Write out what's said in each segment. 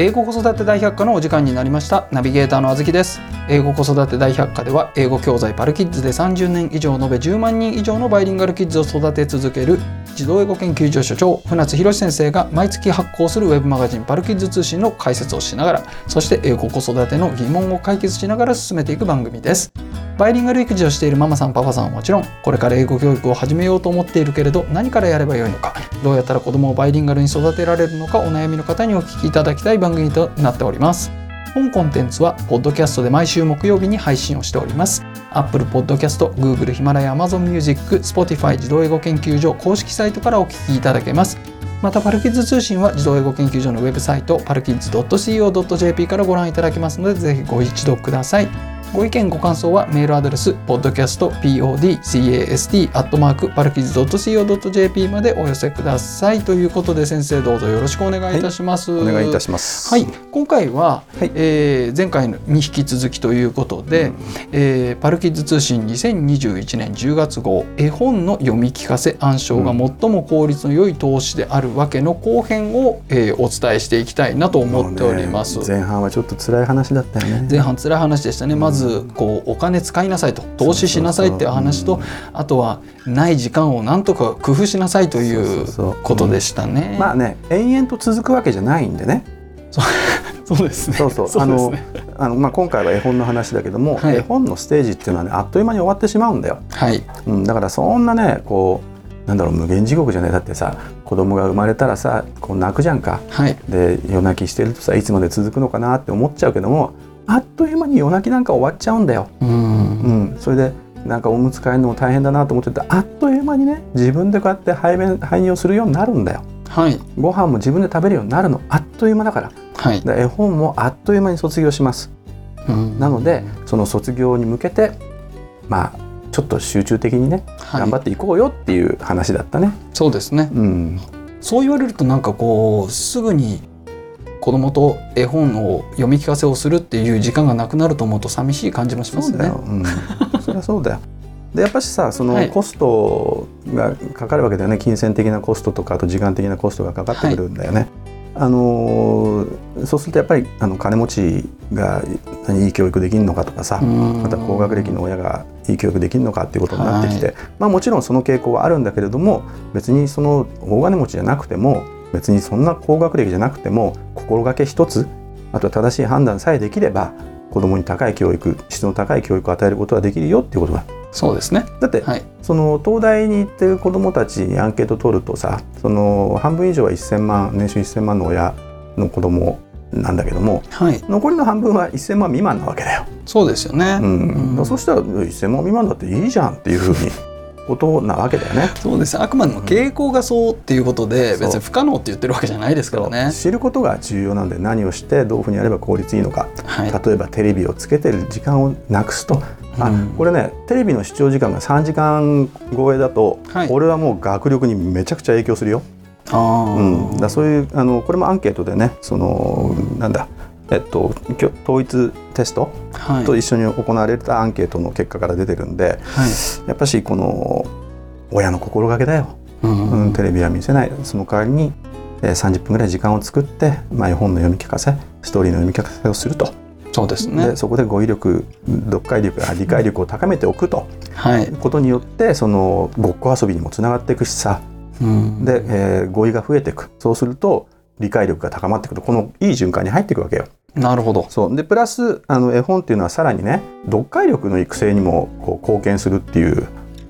英語子育て大百科のお時間になりました。ナビゲーターのあずきです。英語子育て大百科では英語教材パルキッズで30年以上延べ10万人以上のバイリンガルキッズを育て続ける児童英語研究所所長船津博先生が毎月発行するウェブマガジンパルキッズ通信の解説をしながらそして英語子育ての疑問を解決しながら進めていく番組です。バイリンガル育児をしているママさんパパさんはもちろんこれから英語教育を始めようと思っているけれど何からやればよいのかどうやったら子供をバイリンガルに育てられるのかお悩みの方にお聞きいただきたい番組となっております。本コンテンツはポッドキャストで毎週木曜日に配信をしております。Apple Podcast、Google、ヒマラヤ、Amazon Music、Spotify 児童英語研究所公式サイトからお聞きいただけます。またパルキッズ通信は児童英語研究所のウェブサイトパルキッズ .co.jp からご覧いただけますのでぜひご一読ください。ご意見ご感想はメールアドレス podcastpodcast.parkids.co.jp までお寄せください。ということで先生どうぞよろしくお願いいたします、はい、お願いいたします。はい今回は、はい、えー、前回に引き続きということで、うん、えー、パルキッズ通信2021年10月号絵本の読み聞かせ暗唱が最も効率の良い投資であるわけの後編を、えー、お伝えしていきたいなと思っております、ね、前半はちょっと辛い話だったよね。前半辛い話でしたね。まずずこうお金使いなさいと投資しなさいっていう話とあとはない時間をなんとか工夫しなさいということでしたね。まあね延々と続くわけじゃないんでね。そう ですね。そうそう。あの、あのまあ今回は絵本の話だけども、はい、絵本のステージっていうのはねあっという間に終わってしまうんだよ。はい。うん、だからそんなねこうなんだろう無限地獄じゃないだってさ子供が生まれたらさこう泣くじゃんか。はい。で夜泣きしてるとさいつまで続くのかなって思っちゃうけども。あっという間に夜泣きなんか終わっちゃうんだよ。うん、うん、それでなんかおむつ替えるのも大変だなと思っててあっという間にね自分でこうやって排便排尿するようになるんだよ。はい、ご飯も自分で食べるようになるの。あっという間だから,、はい、絵本もあっという間に卒業します。うん、なのでその卒業に向けてまあちょっと集中的にね、はい、頑張っていこうよっていう話だったね。そうですね、うん、そう言われるとなんかこうすぐに子供と絵本を読み聞かせをするっていう時間がなくなると思うと寂しい感じもしますね。そううん、そりゃそうだよ。でやっぱしさそのコストがかかるわけだよね、はい、金銭的なコストとかあと時間的なコストがかかってくるんだよね。はい、あのそうするとやっぱりあの金持ちがいい教育できるのかとかさまた高学歴の親がいい教育できるのかっていうことになってきて、はい、まあもちろんその傾向はあるんだけれども別にその大金持ちじゃなくても別にそんな高学歴じゃなくても心がけ一つあとは正しい判断さえできれば子供に高い教育質の高い教育を与えることはできるよっていうことだ。そうですね。だって、はい、その東大に行ってる子どもたちにアンケート取るとさその半分以上は1,000万年収1,000万の親の子供なんだけども、はい、残りの半分は1,000万未満なわけだよ。そうですよね、うん。うん、そしたら1,000万未満だっていいじゃんっていうふうにことなわけだよね。そうです。あくまでも傾向がそうっていうことで、別に不可能って言ってるわけじゃないですからね。知ることが重要なんで何をしてどういうふうにやれば効率いいのか、はい、例えばテレビをつけてる時間をなくすと。あ、うん、これねテレビの視聴時間が3時間超えだと、はい、これはもう学力にめちゃくちゃ影響するよ。あうん、だそういうあのこれもアンケートでねそのなんだえっと、統一テストと一緒に行われたアンケートの結果から出てるんで、はい、やっぱしこの親の心がけだよ、うん、うん、テレビは見せない。その代わりに、えー、30分ぐらい時間を作って、まあ、絵本の読み聞かせストーリーの読み聞かせをすると。そうですね、でそこで語彙力読解力理解力を高めておくと、はい、ことによってそのごっこ遊びにもつながっていくしさ、うん、で、えー、語彙が増えていく。そうすると理解力が高まっていくとこのいい循環に入っていくわけよ。なるほど。そう。でプラスあの絵本っていうのはさらにね読解力の育成にもこう貢献するっていう。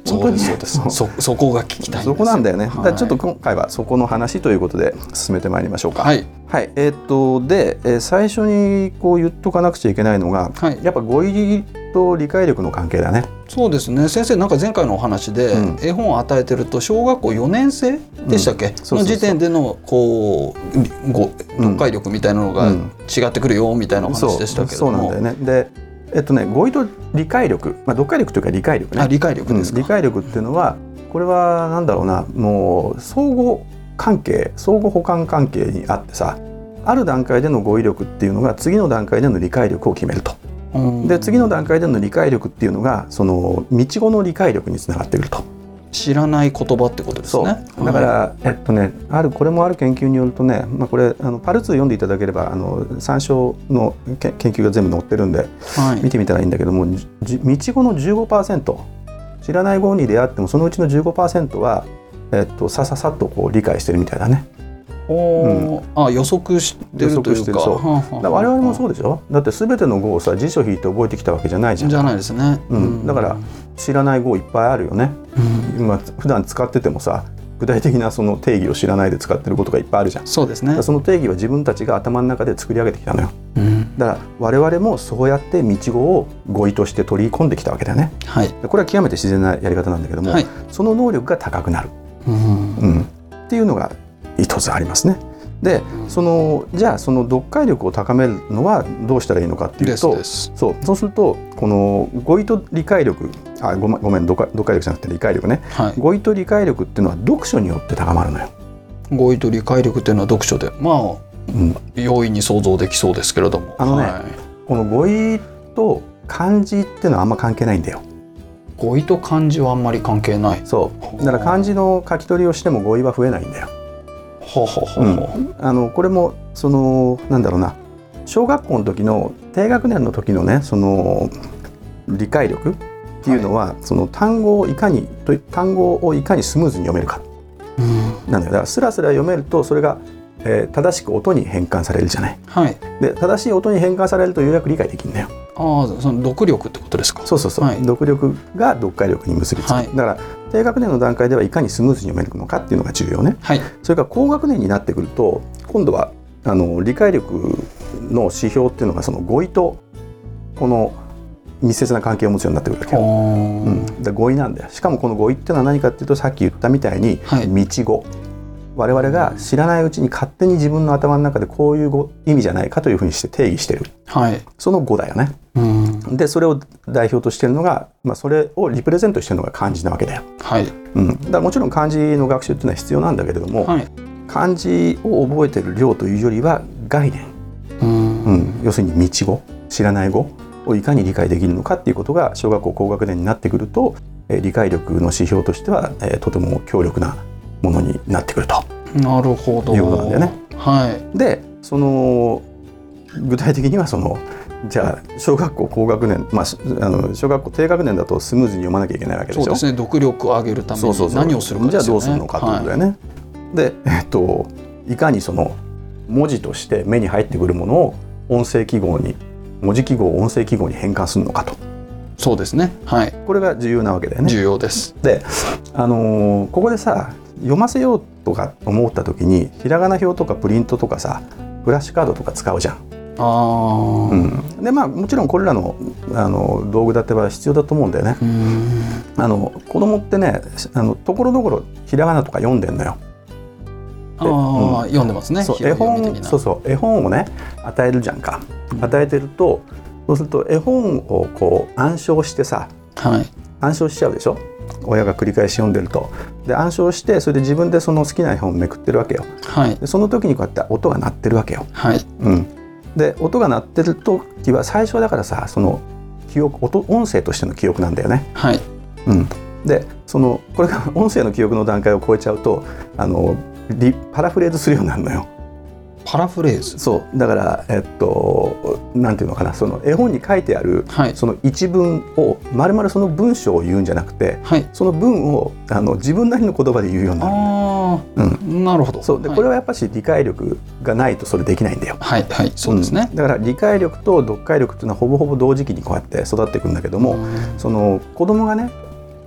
そうですそそこが聞きたいそこなんだよね、はい、ちょっと今回はそこの話ということで進めてまいりましょうか。はい、はい、えー、っとで、えー、最初にこう言っとかなくちゃいけないのが、はい、やっぱ語彙と理解力の関係だね。そうですね。先生なんか前回のお話で、うん、絵本を与えてると小学校4年生でしたっけ、うん、の時点でのこうご読解力みたいなのが違ってくるよみたいな話でしたけどそうなんだよね。でえっとね語彙と理解力、まあ、読解力というか理解力ね。理解力です理解力っていうのはこれはなんだろうな。もう相互関係相互補完関係にあってさある段階での語彙力っていうのが次の段階での理解力を決めると。で次の段階での理解力っていうのがその道後の理解力につながってくると。知らない言葉ってことですね。だから、えっとねあるこれもある研究によるとね、まあ、これあのパルツ読んでいただければあの参照の研究が全部載ってるんで、はい、見てみたらいいんだけども道語の15%知らない語に出会ってもそのうちの15%は、えっと、さささっとこう理解してるみたいだね。うん、あ予測してるというか。我々もそうでしょ？だって全ての語をさ辞書引いて覚えてきたわけじゃないじゃん。じゃないですね、うん、だから知らない語いっぱいあるよね、うん、今普段使っててもさ具体的なその定義を知らないで使ってることがいっぱいあるじゃん。そうですね。その定義は自分たちが頭の中で作り上げてきたのよ、うん、だから我々もそうやって道語を語彙として取り込んできたわけだよね、はい、これは極めて自然なやり方なんだけども、はい、その能力が高くなる、うん、うん、っていうのが一つありますね。でそのじゃあその読解力を高めるのはどうしたらいいのかっていうとそうそうするとこの語彙と理解力あごめんごめん読解力じゃなくて理解力ね、はい、語彙と理解力っていうのは読書によって高まるのよ。語彙と理解力っていうのは読書でまあ、うん、容易に想像できそうですけれども。あのね、はい、この語彙と漢字っていうのはあんま関係ないんだよ。語彙と漢字はあんまり関係ない。そう。だから漢字の書き取りをしても語彙は増えないんだよ。あのこれもそのなんだろうな。小学校の時の低学年の時のねその理解力っていうのは、はい、その単語をいかに単語をいかにスムーズに読めるか、うん、なんだよ。だからスラスラ読めるとそれが、えー、正しく音に変換されるじゃない。はい、で正しい音に変換されるとようやく理解できるんだよ。ああその読力ってことですか？そうそうそう、はい、読力が読解力に結びつく、はい、だから低学年の段階ではいかにスムーズに読めるのかっていうのが重要ね、はい、それから高学年になってくると今度はあの理解力の指標っていうのがその語彙とこの密接な関係を持つようになってくるわけよ、うん、だ語彙なんだよ。しかもこの語彙っていうのは何かっていうとさっき言ったみたいに道語、我々が知らないうちに勝手に自分の頭の中でこういう意味じゃないかというふうにして定義してる、はい、その語だよね。うん、でそれを代表としてるのが、まあ、それをリプレゼントしてるのが漢字なわけだよ。はい。うん、だからもちろん漢字の学習っていうのは必要なんだけれども、はい、漢字を覚えてる量というよりは概念、うん、うん、要するに道語知らない語をいかに理解できるのかっていうことが小学校高学年になってくると、えー、理解力の指標としては、えー、とても強力なものになってくると。なるほど。いうことなんだよね。はい。で、その具体的にはそのじゃあ小学校高学年、まあ、あの小学校低学年だとスムーズに読まなきゃいけないわけでしょそうですね読力を上げるために何をするか、ね、じゃあどうするのかということだよね。はい、で、えっと、いかにその文字として目に入ってくるものを音声記号に文字記号を音声記号に変換するのかと。そうですね。はい。これが重要なわけだよね。重要です。で、あのー、ここでさ読ませようとか思った時にひらがな表とかプリントとかさフラッシュカードとか使うじゃん。あうん、でまあもちろんこれらのあの道具立ては必要だと思うんだよね。あの子供ってねあのところどころひらがなとか読んでんのよ。ああ、うん、読んでますね。そう絵本そうそう絵本をね与えるじゃんか。与えてるとそうすると絵本をこう暗唱してさ、はい、暗唱しちゃうでしょ？親が繰り返し読んでると。で暗唱してそれで自分でその好きな絵本をめくってるわけよ、はい、でその時にこうやって音が鳴ってるわけよ、はい。うん、で音が鳴ってる時は最初はだからさその記憶音音声としての記憶なんだよね、はい。うん、でそのこれが音声の記憶の段階を超えちゃうとあのリパラフレーズするようになるのよ。パラフレーズ。そう。だからえっとなんていうのかな。その絵本に書いてある、はい、その一文をまるまるその文章を言うんじゃなくて、はい、その文をあの自分なりの言葉で言うようになるあ、うん、なるほど。そう。で、はい、これはやっぱし理解力がないとそれできないんだよ。はい。はい。そうですね、うん、だから理解力と読解力っていうのはほぼほぼ同時期にこうやって育っていくんだけどもその子供がね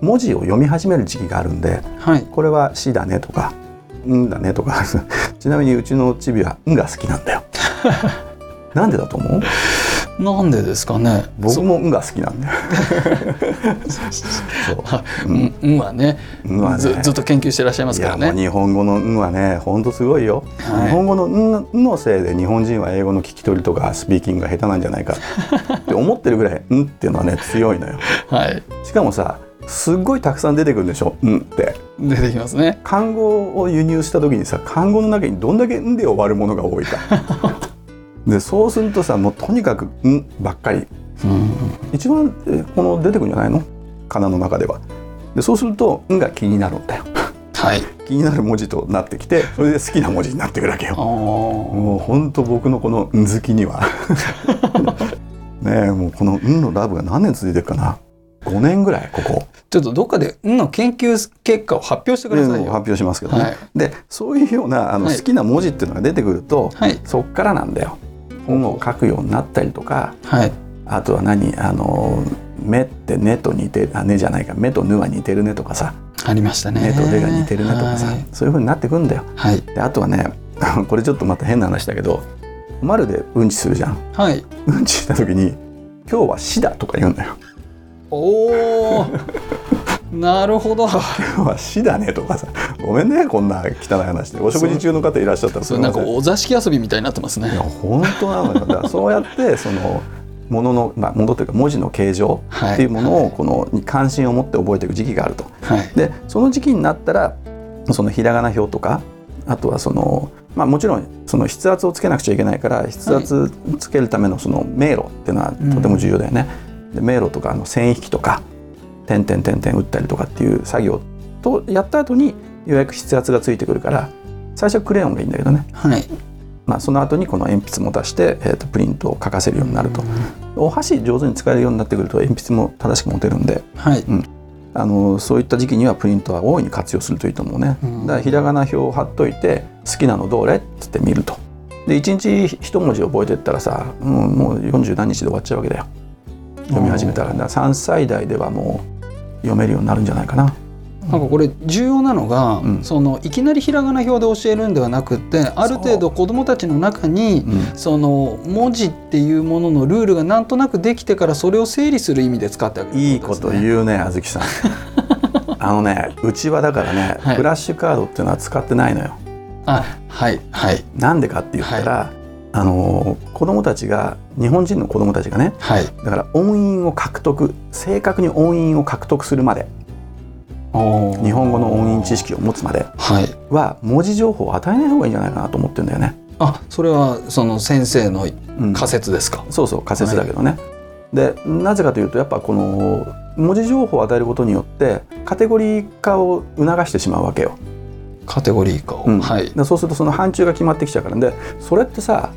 文字を読み始める時期があるんで、はい、これは「し」だねとかうんだねとか。ちなみにうちのチビは「ん」が好きなんだよ。なんでだと思う？なんでですかね。僕も「ん」が好きなんだよ。そう「ん」んはね。はね。ずずっと研究してらっしゃいますからね。日本語の「ん」はねほんとすごいよ、はい、日本語のん「ん」のせいで日本人は英語の聞き取りとかスピーキングが下手なんじゃないかって思ってるぐらい「ん」っていうのはね強いのよ、はい、しかもさすっごいたくさん出てくるんでしょ「ん」って。出てきますね。漢語を輸入した時にさ漢語の中にどんだけ「ん」で終わるものが多いか。でそうするとさもうとにかく「ん」ばっかり、うん、一番この出てくるんじゃないの？仮名の中では。でそうすると「ん」が気になるんだよ。はい。気になる文字となってきてそれで好きな文字になってくるわけよ。もう本当僕のこの「ん」好きには。ねえもうこの「ん」のラブが何年続いてるかな？5年ぐらいここちょっとどっかで「ん」の研究結果を発表してくださいよ。で発表しますけどね、はいでそういうようなあのはい好きな文字っていうのが出てくると、はいそっからなんだよ本を書くようになったりとかはい。あとは何あの目って「ね」と似てるあ「ね」じゃないか「目と「ぬ」は似てるねとかさありました「ね。ね」と「れ」が似てるねとかさ、はいそういうふうになってくんだよ。はい。であとはね これちょっとまた変な話だけど「丸でうんちするじゃん。はい。うんちした時に「今日は死だ」とか言うんだよ。おお。なるほど。今日は死だねとかさごめんねこんな汚い話でお食事中の方いらっしゃったらそれなんかお座敷遊びみたいになってますねいや。本当なのよだからそうやってそのものの、まあ、ものというか文字の形状はいっていうものをこのに関心を持って覚えていく時期があると。はい。でその時期になったらそのひらがな表とかあとはその、まあ、もちろんその筆圧をつけなくちゃいけないから筆圧つけるためのその迷路っていうのはとても重要だよね。で迷路とかあの線引きとか点々点々打ったりとかっていう作業とやった後にようやく筆圧がついてくるから最初はクレヨンがいいんだけどね、はい。まあ、その後にこの鉛筆も出して、えー、とプリントを書かせるようになると。お箸上手に使えるようになってくると鉛筆も正しく持てるんではい。あのそういった時期にはプリントは大いに活用するといいと思うね。うんだからひらがな表を貼っといて好きなのどれっつって見ると。で一日一文字覚えてったらさ、うん、もう40何日で終わっちゃうわけだよ読み始めたらだから3歳代ではもう読めるようになるんじゃないかな。なんかこれ重要なのが、うん。そのいきなりひらがな表で教えるんではなくってある程度子どもたちの中にうん。その文字っていうもののルールがなんとなくできてからそれを整理する意味で使ってあげるいいことう。言うねあずきさん。あのねうちはだからね、はい。フラッシュカードっていうのは使ってないのよ。あはいはい。なんでかって言ったら、あの子供たちが日本人の子供たちがねはい。だから音韻を獲得正確に音韻を獲得するまで日日本語の音韻知識を持つまではい。は文字情報を与えない方がいいんじゃないかなと思ってるんだよね。あそれはその先生のうん仮説ですか？そうそう仮説だけどね。でなぜかというとやっぱこの文字情報を与えることによってカテゴリー化を促してしまうわけよ。カテゴリー化を。うんはい。でそうするとその範疇が決まってきちゃうからでそれってさ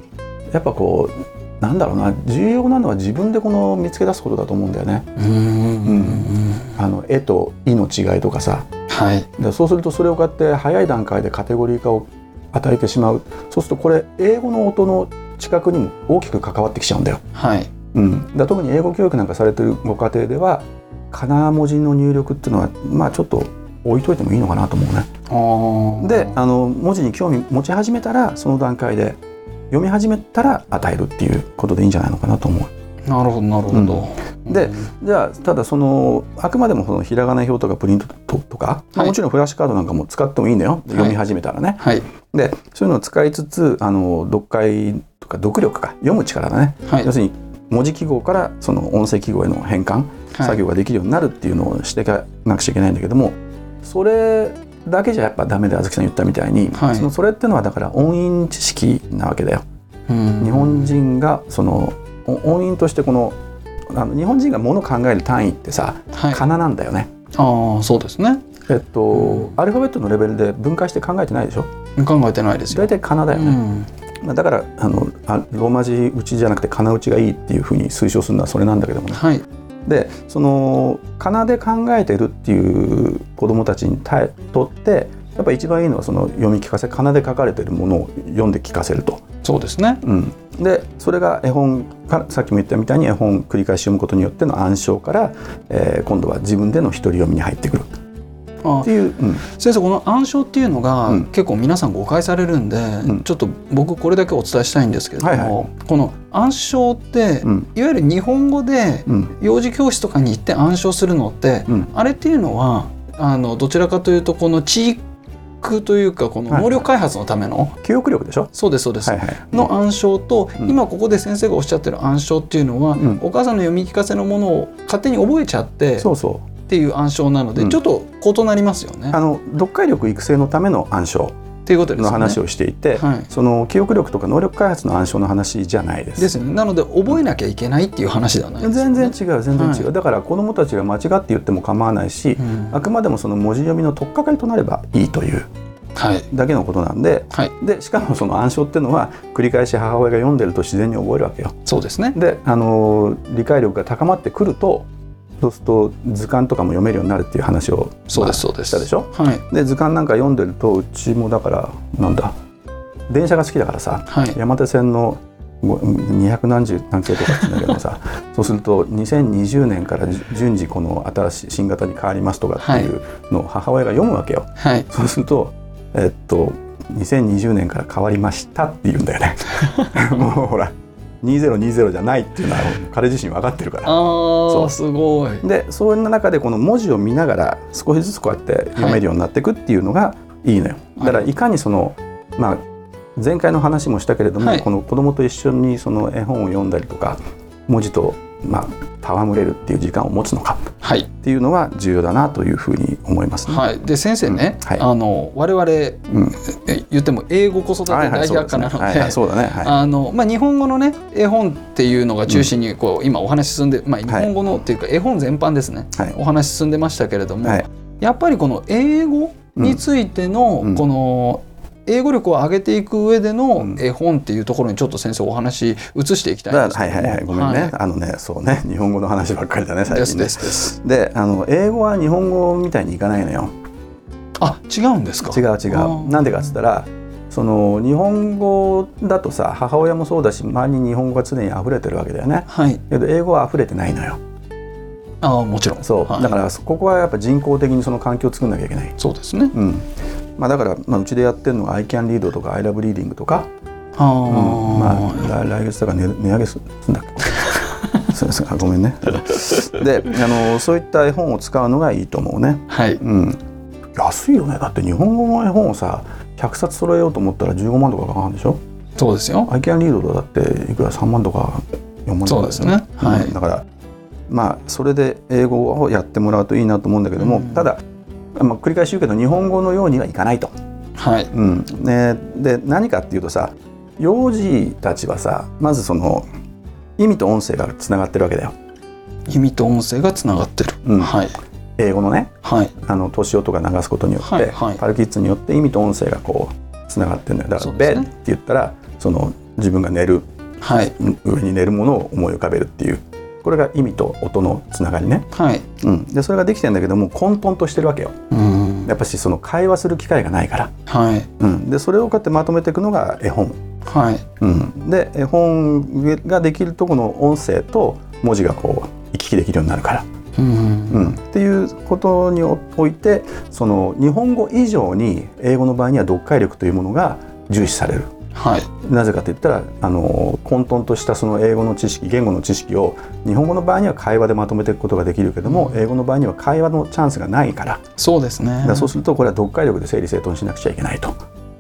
やっぱこうなんだろうな重要なのは自分でこの見つけ出すことだと思うんだよね。うーん。あの絵と「意」の違いとかさはい。でそうするとそれをこうやって早い段階でカテゴリー化を与えてしまうそうするとこれ英語の音の近くにも大きく関わってきちゃうんだよ。はい。うん、だ特に英語教育なんかされてるご家庭ではかな文字の入力っていうのはまあちょっと置いといてもいいのかなと思うね。であの文字に興味持ち始めたらその段階で読み始めたら与えるっていうことでいいんじゃないのかなと思う。なるほどなるほど。でじゃあただそのあくまでもそのひらがな表とかプリントとか、まあはいもちろんフラッシュカードなんかも使ってもいいんだよ。読み始めたらね。はい。でそういうのを使いつつあの読解とか読力か読む力だね、はい。要するに文字記号からその音声記号への変換、はい。作業ができるようになるっていうのをしていかなくちゃいけないんだけどもそれだけじゃやっぱダメであずきさん言ったみたいに、はいそのそれってのはだから音韻知識なわけだよ。うん日本人がそのお音韻としてこのあの日本人がものを考える単位ってさはい。仮名なんだよね。ああそうですね。えっと、アルファベットのレベルで分解して考えてないでしょ？考えてないですよ。大体仮名だよね。うんまあだからあのあローマ字打ちじゃなくて仮名打ちがいいっていうふうに推奨するのはそれなんだけどもね。はいでその仮名で考えてるっていう子どもたちに対とってやっぱ一番いいのはその読み聞かせ仮名で書かれてるものを読んで聞かせると。そうですね。うん、でそれが絵本からさっきも言ったみたいに絵本繰り返し読むことによっての暗唱から、えー今度は自分での一人読みに入ってくる。あっていう、うん。先生この暗唱っていうのが、うん。結構皆さん誤解されるんで、ん。ちょっと僕これだけお伝えしたいんですけれども、はいはこの暗唱って、うん。いわゆる日本語でうん。幼児教室とかに行って暗唱するのって、うん。あれっていうのはあのどちらかというとこの知育というかこのはい。能力開発のための、記憶力でしょ、そうですそうです、はいはい、の暗唱と、うん。今ここで先生がおっしゃってる暗唱っていうのは、うん。お母さんの読み聞かせのものを勝手に覚えちゃってっそうそう。ていう暗唱なので、うん。ちょっと異なりますよね。あの読解力育成のための暗唱っていうことですね。の話をしていて、はい。その記憶力とか能力開発の暗唱の話じゃないです。ですよね。なので覚えなきゃいけないっていう話ではないですよ全ね然違う全然違う、はい。だから子どもたちが間違って言っても構わないし、うん。あくまでもその文字読みの取っかかりとなればいいというはい。だけのことなんではい。でしかもその暗唱っていうのは繰り返し母親が読んでると自然に覚えるわけよ。そうですね。で、あのー理解力が高まってくるとそうすると図鑑とかも読めるようになるっていう話をそうですまあそうです。したでしょ？はい。で図鑑なんか読んでるとうちもだからなんだ？電車が好きだからさはい。山手線のご200何十何系とかって言うんだけどもさ そうすると2020年から順次この新しい新型に変わりますとかっていうのを母親が読むわけよ。はい。そうするとえっと2020年から変わりましたって言うんだよね。もうほら2020じゃないっていうのは彼自身分かってるから。ああすごい。でそういう中でこの文字を見ながら少しずつこうやって読めるようになっていくっていうのがいいのよ。だからいかにそのまあ前回の話もしたけれども、はい。この子供と一緒にその絵本を読んだりとか文字とまあ戯れるっていう時間を持つのかはい。っていうのは重要だなというふうに思いますね。はい。で先生ね、うん。はい。あの我々うん、え言っても英語子育て大百科なので、はいはいそうだね。はい。あのまあ、日本語のね絵本っていうのが中心にこう、今お話進んで、まあ、日本語のっていうか絵本全般ですね、はい。お話進んでましたけれども、はい。やっぱりこの英語についてのうん。この英語力を上げていく上でのうん。絵本っていうところにちょっと先生お話移していきたいんだですけどはいはいはい。ごめんね、はい。あのねそうね。日本語の話ばっかりだね最近ね。ですであの英語は日本語みたいにいかないのよ。あ違うんですか？違う違う。なんでかっつったらその日本語だとさ母親もそうだし周りに日本語が常に溢れてるわけだよね。はい。けど英語は溢れてないのよ。ああもちろん。そう、はい。だからここはやっぱ人工的にその環境を作んなきゃいけない。そうですね。うんまあだから、まあ、うちでやってるのが「I can read」とか「I love reading」とか、あうん。まあ、あ来来月だから値値上げすすんだっけ？そうですあごめんね。であのそういった絵本を使うのがいいと思うね。はい。うん。安いよね。だって日本語の絵本をさ100冊揃えようと思ったら15万とかかかるんでしょ？そうですよ。アイキャンリードだっていくら3万とか4万とかそうですね。うん。はい。だからまあそれで英語をやってもらうといいなと思うんだけども、うん。ただ、まあ、繰り返し言うけど日本語のようにはいかないと。はい。うん。ね、で何かっていうとさ幼児たちはさまずその意味と音声がつながってるわけだよ。意味と音声がつながってる、うん。はい。英語のねはい。あの年音が流すことによって、はいはい。パルキッズによって意味と音声がこうつながってるんだよ。だから「ベッ」って言ったらその自分が寝る。はい。上に寝るものを思い浮かべるっていうこれが意味と音のつながりね、はい。うん、でそれができてんだけども混沌としてるわけよ。うん。やっぱしその会話する機会がないから、はい。うん、でそれをこうやってまとめていくのが絵本、はい。うん、で絵本ができるとこの音声と文字がこう行き来できるようになるから、うん。うん、っていうことにおいてその日本語以上に英語の場合には読解力というものが重視される。はい。なぜかといったらあの混沌としたその英語の知識言語の知識を日本語の場合には会話でまとめていくことができるけども、英語の場合には会話のチャンスがないから。そうですね。そうするとこれは読解力で整理整頓しなくちゃいけないと、あ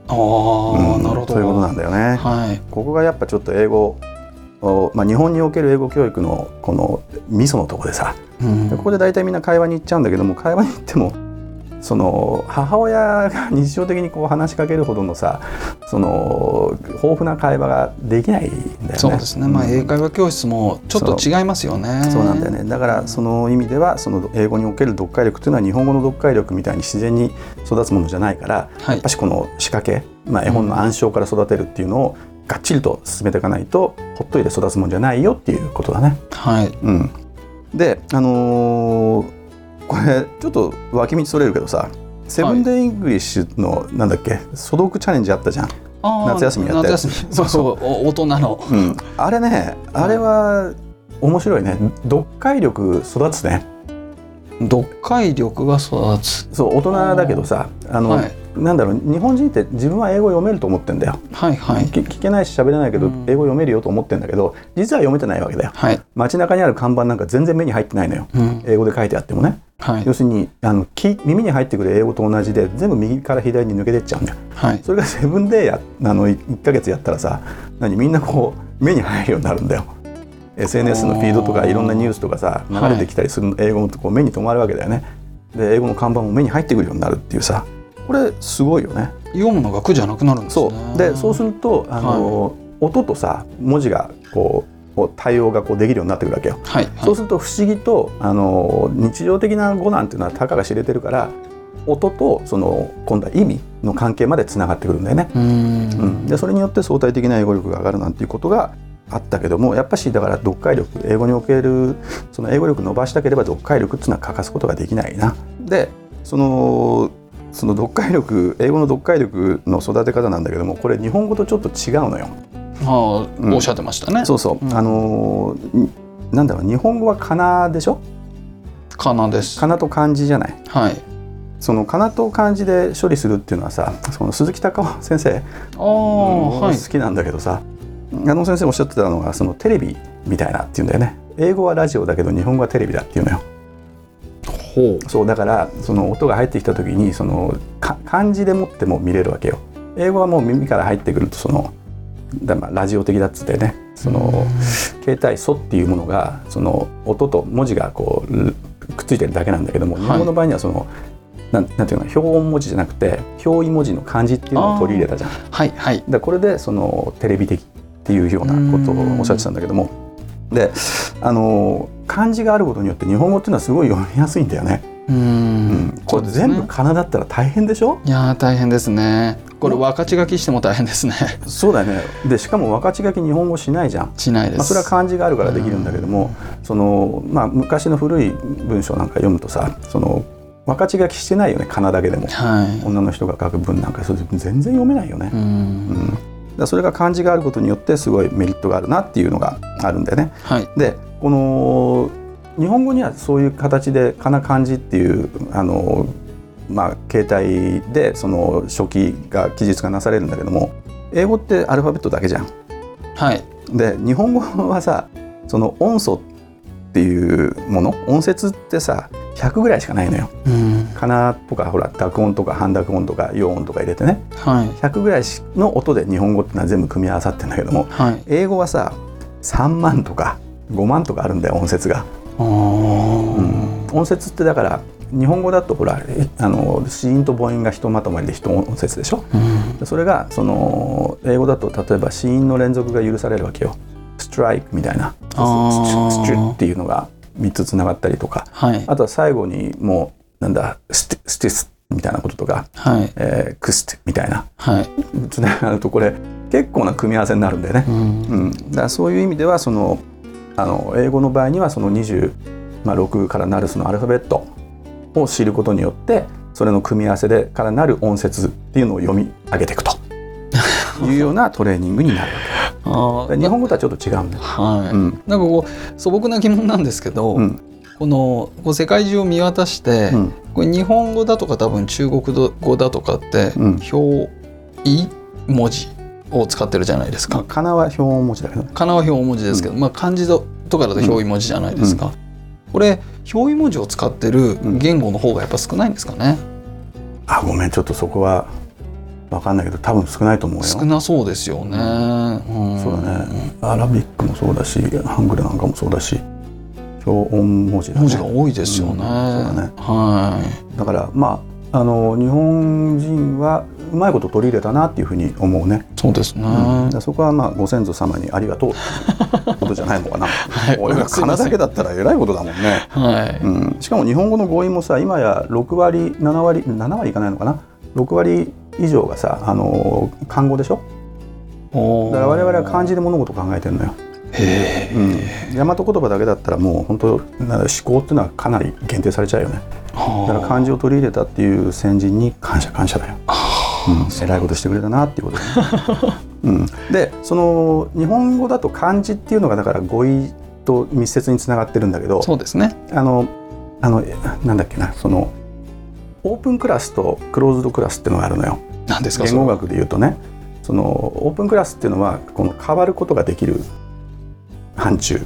あ、うんなるほど。そういうことなんだよね。はい。ここがやっぱちょっと英語をまあ、日本における英語教育のこのミソのところでさうん。ここで大体みんな会話に行っちゃうんだけども会話に行ってもその母親が日常的にこう話しかけるほどのさその豊富な会話ができないんだよね。そうですね、まあうん。英会話教室もちょっと違いますよね。そうなんだよね。だからその意味ではその英語における読解力というのは日本語の読解力みたいに自然に育つものじゃないからはい。やっぱしこの仕掛け、まあ、絵本の暗唱から育てるっていうのをがっちりと進めていかないとほっといて育つもんじゃないよっていうことだね。はい。うん、であのーこれちょっと脇道それるけどさセブンデーイングリッシュのなんだっけ素読チャレンジあったじゃん。夏休みやったやつ。夏休み。そうそう。お大人の。うん、あれねあれは面白いね。読解力育つね。読解力が育つ。そう大人だけどさあの、はい。なんだろう日本人って自分は英語読めると思ってんだよ、はいはい。き聞けないし喋れないけど、うん。英語読めるよと思ってんだけど実は読めてないわけだよ。はい、街中にある看板なんか全然目に入ってないのよ。うん。英語で書いてあってもねはい。要するにあのき耳に入ってくる英語と同じで全部右から左に抜けてっちゃうんだ。よはい。それがセブンデーやあの1ヶ月やったらさ何みんなこう目に入るようになるんだよ。SNS のフィードとかいろんなニュースとかさ流れてきたりする英語もこう目に留まるわけだよね。で英語の看板も目に入ってくるようになるっていうさ。これすごいよね。読むのが苦じゃなくなるんですね。そう。でそうするとあの、音とさ文字がこう対応がこうできるようになってくるわけよ、はいそうすると不思議とあの日常的な語なんていうのはたかが知れてるから音とその今度は意味の関係までつながってくるんだよね。うんうん、でそれによって相対的な英語力が上がるなんていうことがあったけどもやっぱしだから読解力英語におけるその英語力伸ばしたければ読解力っていうのは欠かすことができないな。でそのその読解力英語の読解力の育て方なんだけどもこれ日本語とちょっと違うのよ。ああ、うん。おっしゃってましたね。そうそう、うん。あのーなんだろう。日本語はかなでしょ？かなです。かなと漢字じゃない？はい。そのかなと漢字で処理するっていうのはさその鈴木隆夫先生ああはい。好きなんだけどさあの先生おっしゃってたのがそのテレビみたいなっていうんだよね。英語はラジオだけど日本語はテレビだっていうのよ。ほう。そうだからその音が入ってきた時にそのか漢字でもっても見れるわけよ。英語はもう耳から入ってくるとそのだまあラジオ的だっつってねその携帯素っていうものがその音と文字がこうくっついてるだけなんだけども、はい日本語の場合にはそのなんなんていうの表音文字じゃなくて表意文字の漢字っていうのを取り入れたじゃん。はいはいらこれでそのテレビ的っていうようなことをおっしゃってたんだけどもであの漢字があることによって日本語っていうのはすごい読みやすいんだよね。ううん。ん、これ全部ね仮名だったら大変でしょ？いやー大変ですね。これ分かち書きしても大変ですね。そうだよね。でしかも分かち書き日本語しないじゃん。しないです、まあ、それは漢字があるからできるんだけども、そのまあ、昔の古い文章なんか読むとさその分かち書きしてないよね仮名だけでも。はい。女の人が書く文なんかそれ全然読めないよね、ううん。んだそれが漢字があることによってすごいメリットがあるなっていうのがあるんだよね。はい。でこの日本語にはそういう形でかな漢字っていうあのまあ携帯でその初期が記述がなされるんだけども英語ってアルファベットだけじゃん。はい。で日本語はさその音素っていうもの音節ってさ100ぐらいしかないのよ。うん。かなとかほら濁音とか半濁音とか陽音とか入れてね。はい。100ぐらいの音で日本語ってのは全部組み合わさってんだけどもはい。英語はさ3万とか5万とかあるんだよ音節が。音節ってだから日本語だとほらえあの子音と母音がひとまとまりで一音節でしょ？うん。でそれがその英語だと例えば子音の連続が許されるわけよ。ストライクみたいな。スチュっていうのが3つつながったりとか。はい。あとは最後にもうなんだステスティスみたいなこととか、はい。えークステみたいな。はい。つながるとこれ結構な組み合わせになるんだよね。うん。うん、だそういう意味ではそのあの英語の場合にはその26からなるそのアルファベットを知ることによってそれの組み合わせでからなる音節っていうのを読み上げていくと いうようなトレーニングになる 日本語とはちょっと違うん。はい、うん。なんかこう素朴な疑問なんですけど、うん。このこう世界中を見渡して、うん。これ日本語だとか多分中国語だとかって、うん。表意文字を使ってるじゃないですまあ、か。かなは表音文字だけどね。かなは表意文字ですけど、まあ漢字とかだと表意文字じゃないですか。これ表意文字を使ってる言語の方がやっぱ少ないんですかね。あごめんちょっとそこは分かんないけど多分少ないと思うよ。少なそうですよね。うんそうだね。アラビックもそうだしハングルなんかもそうだし表音文字だね。文字が多いですよね。うんそうだねはだからまああの日本人はうまいこと取り入れたなっていうふうに思うね。い。そうですね。だからそこはまあご先祖様にありがとうことじゃないのかな。はい俺が仮名だけだったらえらいことだもんね。はい。うん、しかも日本語の語彙もさ今や6割7割7割いかないのかな？6割以上がさあの漢語でしょ？だから我々は漢字で物事を考えてるのよ、へえ。うん、大和言葉だけだったらもう本当思考っていうのはかなり限定されちゃうよねはあだから漢字を取り入れたっていう先人に感謝感謝だよ、うん、偉いことしてくれたなっていうことだね、うん、でその日本語だと漢字っていうのがだから語彙と密接につながってるんだけどそうですね。あのあのえなんだっけなそのオープンクラスとクローズドクラスっていうのがあるのよ。なんですか。言語学で言うとね。そのオープンクラスっていうのはこの変わることができる範疇。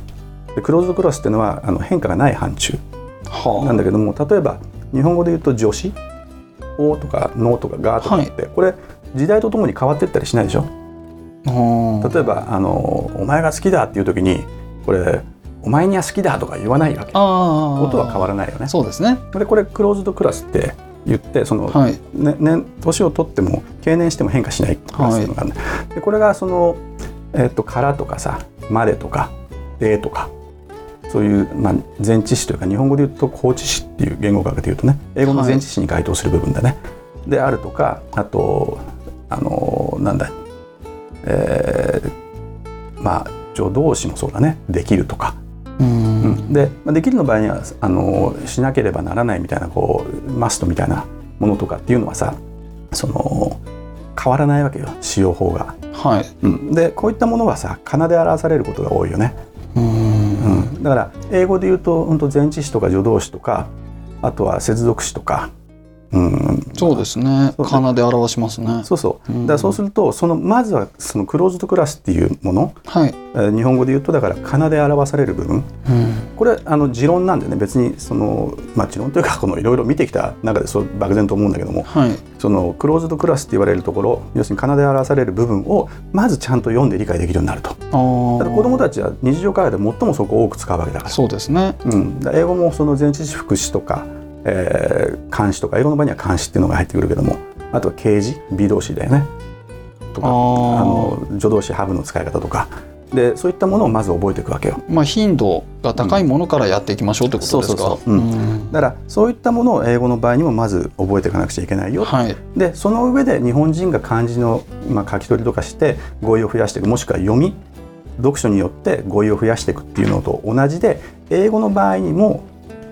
でクローズドクラスっていうのはあの変化がない範疇。なんだけども例えば日本語で言うと助詞「お」とか「の」とか「が」とかって、これ時代とともに変わっていったりしないでしょ？は例えばあの「お前が好きだ」っていう時にこれ「お前には好きだ」とか言わないわけ。音は変わらないよね。そうですね。でこれクローズドクラスって言ってその、はい。ねね、年を取っても経年しても変化しないクラスっていうのがあるんだ、でこれがその、えっとからとかさまでとかでとかそういう、まあ、前置詞というか日本語で言うと後置詞っていう言語学で言うとね英語の前置詞に該当する部分だね。であるとかあとあのなんだえーまあ助動詞もそうだね。できるとか、うん。うん。で、まあ、できるの場合にはあのしなければならないみたいなこうマストみたいなものとかっていうのはさその変わらないわけよ。使用法が。はい。うん、でこういったものはさ仮名で表されることが多いよね。うんだから英語で言うと本当前置詞とか助動詞とかあとは接続詞とか、うん、そうですね。そうね仮名で表しますね。そうそう。うん。だそうするとそのまずはそのクローズドクラスっていうもの、はい、えー日本語で言うとだから仮名で表される部分。うん。これあの持論なんでね別にそのまあ持論というかこのいろいろ見てきた中でそう漠然と思うんだけどもはい。そのクローズドクラスって言われるところ要するに仮名で表される部分をまずちゃんと読んで理解できるようになると。だから子どもたちは日常会話で最もそこを多く使うわけだから。そうですね。うん、英語もその前置詞副詞とか、えー漢詞とか英語の場合には漢詞っていうのが入ってくるけどもあとは形詞 B 動詞だよね。とかあの助動詞ハブの使い方とか。でそういったものをまず覚えていくわけよ。まあ頻度が高いものからやっていきましょうってことですか？そうそうそう。うん。だからそういったものを英語の場合にもまず覚えていかなくちゃいけないよ。はい。でその上で日本人が漢字の、まあ、書き取りとかして語彙を増やしていくもしくは読み読書によって語彙を増やしていくっていうのと同じで英語の場合にも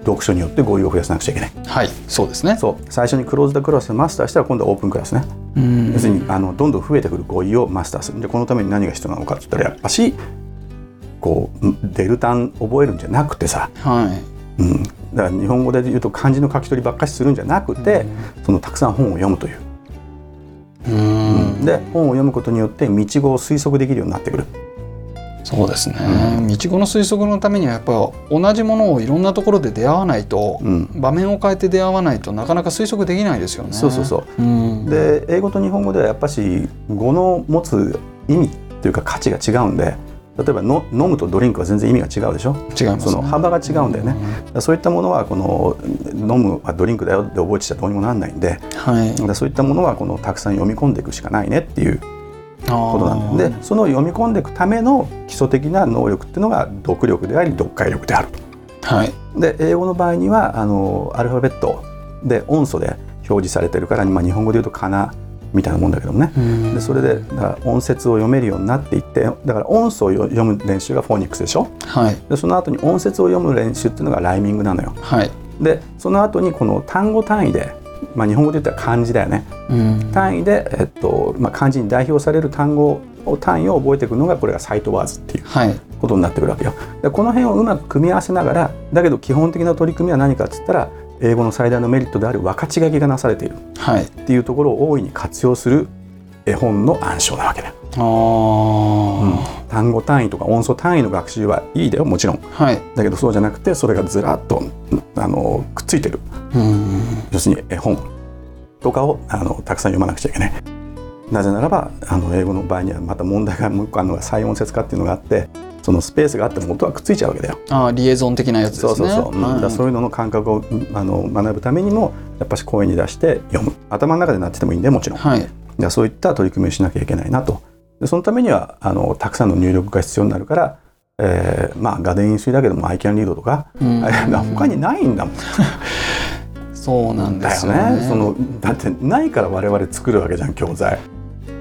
読書によって語彙を増やさなくちゃいけない。はいそうですね。そう。最初にクローズドクラスをマスターしたら今度はオープンクラスね、うん。要するにあのどんどん増えてくる語彙をマスターする。でこのために何が必要なのかって言ったらやっぱしこうデルタン覚えるんじゃなくてさ、はい。うん、だから日本語で言うと漢字の書き取りばっかしするんじゃなくて、そのたくさん本を読むという、うん。で本を読むことによって道語を推測できるようになってくるそうですね、道語の推測のためにはやっぱ同じものをいろんなところで出会わないと、うん。場面を変えて出会わないとなかなか推測できないですよね。そうそうそう。うん、で英語と日本語ではやっぱし語の持つ意味というか価値が違うんで例えばの飲むとドリンクは全然意味が違うでしょ？違います、ね、その幅が違うんだよね、だからそういったものはこの飲むはドリンクだよって覚えてちゃどうにもなんないんではい。そういったものはこのたくさん読み込んでいくしかないねっていうこことなんだよでその読み込んでいくための基礎的な能力っていうのが読力であり読解力であるはい。で英語の場合にはあのアルファベットで音素で表示されてるから、まあ、日本語で言うとかなみたいなもんだけどもね。うん。でそれで音節を読めるようになっていってだから音素を読む練習がフォニックスでしょ？はい。でその後に音節を読む練習っていうのがライミングなのよ。はい。でその後にこの単語単位で、まあ、日本語で言ったら漢字だよね。うん。単位で、えっとまあ、漢字に代表される単語を単位を覚えていくのがこれがサイトワーズっていうはい。ことになってくるわけよ。でこの辺をうまく組み合わせながらだけど基本的な取り組みは何かっつったら英語の最大のメリットである分かち書きがなされているはい。っていうところを大いに活用する絵本の暗唱なわけだよ、ああ、うん単語単位とか音素単位の学習はいいだよもちろん。はい。だけどそうじゃなくてそれがずらっとあのくっついてる。うん要するに絵本とかをあのたくさん読まなくちゃいけない。なぜならばあの英語の場合にはまた問題がもう一個あるのが再音節化っていうのがあってそのスペースがあっても音はくっついちゃうわけだよ。あーリエゾン的なやつですね。そうそうそう、うんはいそういうのの感覚をうんあの学ぶためにもやっぱし声に出して読む。頭の中でなっててもいいんでもちろん、はい。そういった取り組みをしなきゃいけないなとでそのためにはあのたくさんの入力が必要になるから、えーまあ画伝飲水だけども I can read とか、うん。あれ他にないんだもん。そうなんですよね。ね。そのだってないから我々作るわけじゃん教材。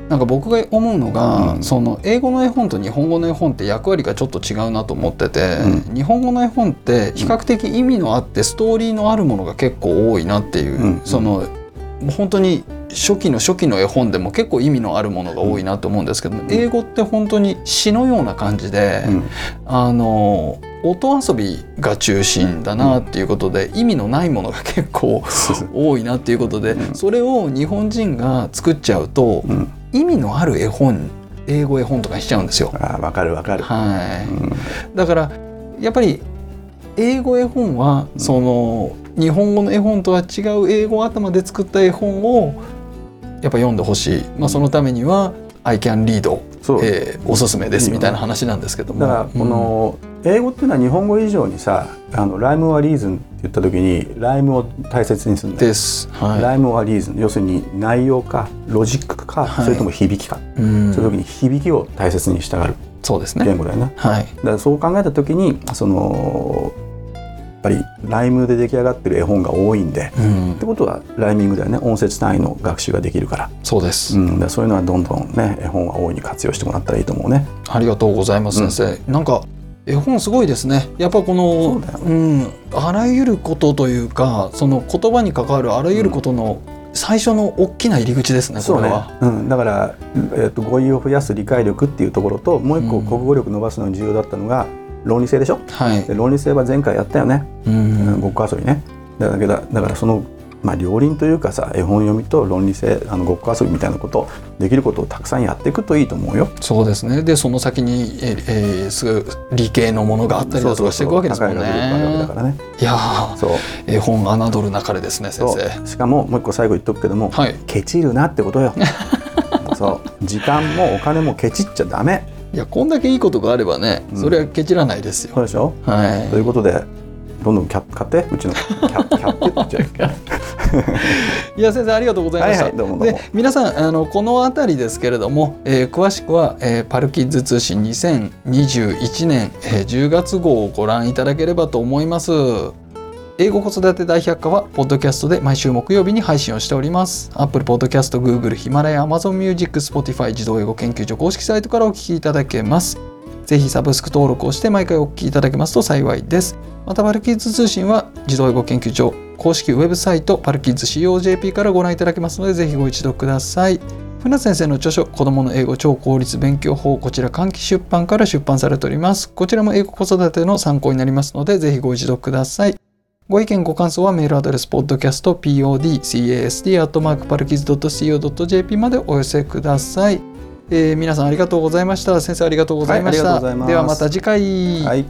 なんか僕が思うのが、うん。その英語の絵本と日本語の絵本って役割がちょっと違うなと思ってて、う日本語の絵本って比較的意味のあってストーリーのあるものが結構多いなっていう、うん。その本当に初期の初期の絵本でも結構意味のあるものが多いなと思うんですけども、英語って本当に詩のような感じで、うん。あの音遊びが中心だなっていうことで、意味のないものが結構 多いなっていうことで、うん。それを日本人が作っちゃうと、うん。意味のある絵本英語絵本とかにしちゃうんですよ。あーわかるわかる。はい、うん。だからやっぱり英語絵本はうん。その日本語の絵本とは違う英語頭で作った絵本をやっぱ読んでほしい、まあ、そのためには「I can read そう、」えーおすすめですみたいな話なんですけども。だからこの英語っていうのは日本語以上にさあのライムはリーズンって言った時にライムを大切にするんです。はい。ライムはリーズン。要するに内容かロジックか、はい。それとも響きか、うん。そういう時に響きを大切にしたがる。そうですね。言語だよね。はい。だからそう考えた時にそのぱりライムで出来上がってる絵本が多いんで、うんっ。てことはライミングだよね音節単位の学習ができるから,、そうです。うん、そういうのはどんどんね絵本は大いに活用してもらったらいいと思うね。ありがとうございますうん先生。なんか絵本すごいですね。やっぱこのそうだようんあらゆることというかその言葉に関わるあらゆることの最初の大きな入り口ですね。そうねうん、だから、えっと語彙を増やす理解力っていうところともう一個うん国語力伸ばすのに重要だったのが論理性でしょ？はい。で論理性は前回やったよね、ううんん。ごっこ遊びねだけどだからその、まあ、両輪というかさ絵本読みと論理性あのごっこ遊びみたいなことできることをたくさんやっていくといいと思うよ。そうですね。でその先にええーすぐ理系のものがあったりだとかしていくわけですもん高い学力があるわけだね。からね。いやーそう絵本侮るなかれですね先そ生。うしかももう一個最後言っとくけども、はい。ケチるなってことよ。そう時間もお金もケチっちゃダメいやこんだけいいことがあればね、うんそれはケチらないですよ。そうでしょ？はいと。いうことでどんどんキャ買ってうちのキャキャってっちゃう いや先生ありがとうございました。はいはいどうもどうもで皆さんあのこの辺りですけれども、えー詳しくは、えーパルキッズ通信2021年、えー10月号をご覧いただければと思います。英語子育て大百科はポッドキャストで毎週木曜日に配信をしております。Apple Podcast、Google、ヒマラヤ、Amazon Music、Spotify 自動英語研究所公式サイトからお聞きいただけます。ぜひサブスク登録をして毎回お聞きいただけますと幸いです。またパルキッズ通信は自動英語研究所公式ウェブサイトパルキッズ COJP からご覧いただけますのでぜひご一読ください。船先生の著書「子どもの英語超効率勉強法」こちら換気出版から出版されております。こちらも英語子育ての参考になりますのでぜひご一読ください。ご意見ご感想はメールアドレス podcastpodcast.parkids.co.jp までお寄せください。えー皆さんありがとうございました。先生ありがとうございました。はいではまた次回。はい